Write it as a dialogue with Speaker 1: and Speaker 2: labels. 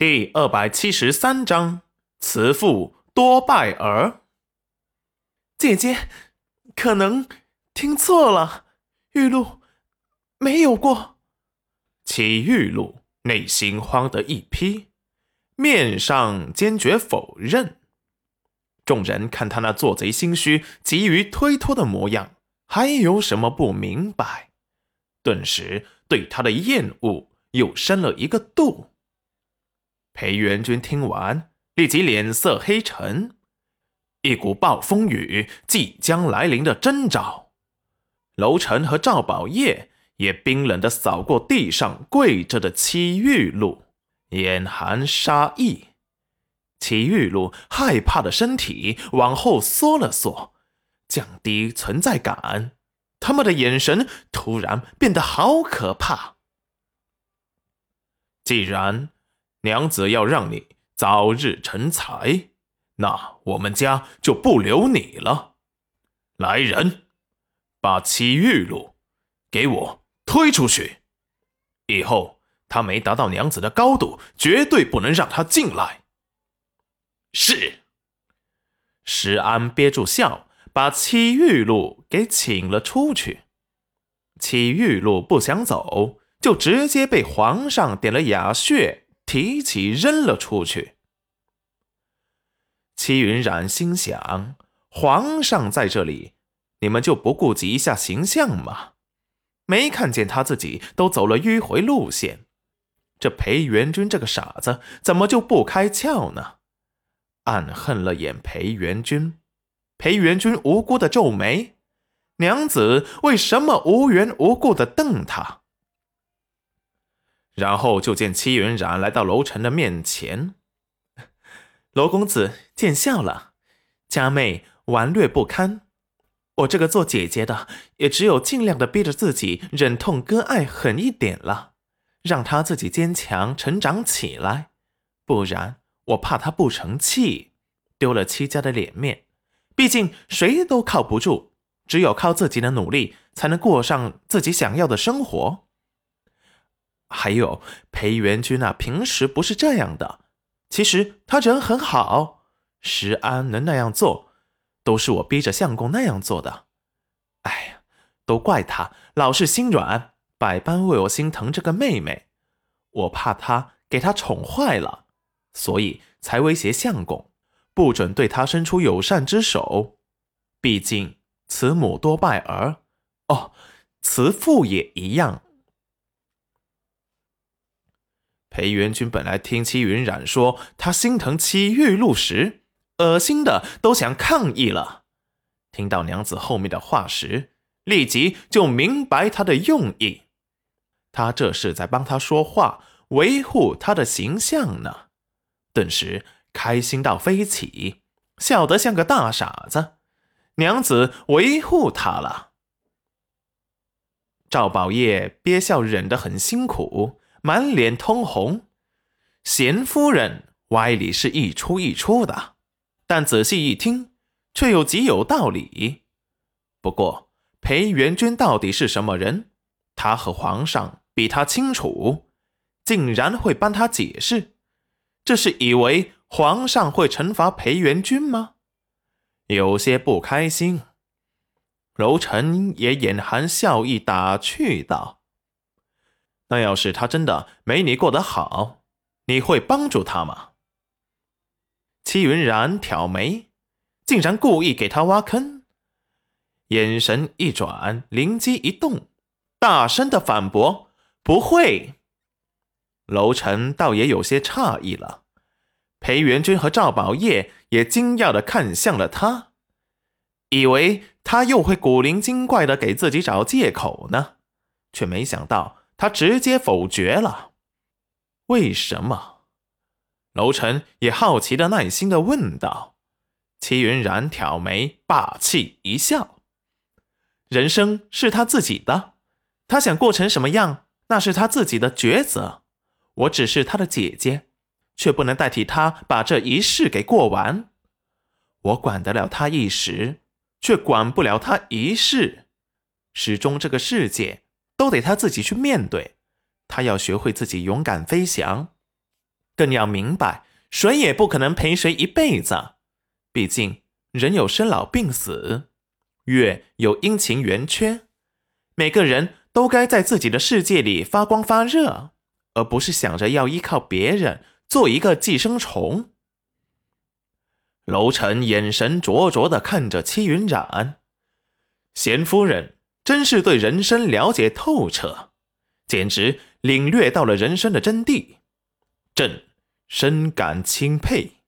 Speaker 1: 第二百七十三章，慈父多败儿。
Speaker 2: 姐姐，可能听错了，玉露没有过。
Speaker 1: 齐玉露内心慌得一批，面上坚决否认。众人看他那做贼心虚、急于推脱的模样，还有什么不明白？顿时对他的厌恶又深了一个度。裴元君听完，立即脸色黑沉，一股暴风雨即将来临的征兆。楼臣和赵宝业也冰冷的扫过地上跪着的戚玉露，眼含杀意。齐玉露害怕的身体往后缩了缩，降低存在感。他们的眼神突然变得好可怕。既然娘子要让你早日成才，那我们家就不留你了。来人，把齐玉露给我推出去。以后他没达到娘子的高度，绝对不能让他进来。是，石安憋住笑，把戚玉露给请了出去。戚玉露不想走，就直接被皇上点了哑穴，提起扔了出去。齐云染心想：皇上在这里，你们就不顾及一下形象吗？没看见他自己都走了迂回路线，这裴元君这个傻子，怎么就不开窍呢？暗恨了眼裴元君，裴元君无辜的皱眉，娘子为什么无缘无故的瞪他？然后就见戚云染来到楼臣的面前，
Speaker 2: 罗公子见笑了，佳妹顽劣不堪，我这个做姐姐的也只有尽量的逼着自己忍痛割爱狠一点了，让她自己坚强成长起来，不然。我怕他不成器，丢了戚家的脸面。毕竟谁都靠不住，只有靠自己的努力，才能过上自己想要的生活。还有裴元君那平时不是这样的，其实他人很好。石安能那样做，都是我逼着相公那样做的。哎呀，都怪他老是心软，百般为我心疼这个妹妹。我怕他给他宠坏了。所以才威胁相公，不准对他伸出友善之手。毕竟慈母多败儿，哦，慈父也一样。
Speaker 1: 裴元君本来听戚云染说他心疼戚玉露时，恶心的都想抗议了。听到娘子后面的话时，立即就明白他的用意。他这是在帮他说话，维护他的形象呢。顿时开心到飞起，笑得像个大傻子。娘子维护他了。赵宝业憋笑忍得很辛苦，满脸通红。贤夫人歪理是一出一出的，但仔细一听，却又极有道理。不过裴元君到底是什么人，他和皇上比他清楚，竟然会帮他解释。这是以为皇上会惩罚裴元君吗？有些不开心。柔臣也眼含笑意打趣道：“那要是他真的没你过得好，你会帮助他吗？”戚云然挑眉，竟然故意给他挖坑，眼神一转，灵机一动，大声的反驳：“不会。”楼臣倒也有些诧异了，裴元君和赵宝业也惊讶的看向了他，以为他又会古灵精怪的给自己找借口呢，却没想到他直接否决了。为什么？楼臣也好奇的、耐心的问道。齐云然挑眉，霸气一笑：“人生是他自己的，他想过成什么样，那是他自己的抉择。”我只是他的姐姐，却不能代替他把这一世给过完。我管得了他一时，却管不了他一世。始终这个世界都得他自己去面对。他要学会自己勇敢飞翔。更要明白，谁也不可能陪谁一辈子。毕竟人有生老病死，月有阴晴圆缺，每个人都该在自己的世界里发光发热，而不是想着要依靠别人做一个寄生虫。楼臣眼神灼灼的看着戚云染，贤夫人真是对人生了解透彻，简直领略到了人生的真谛，朕深感钦佩。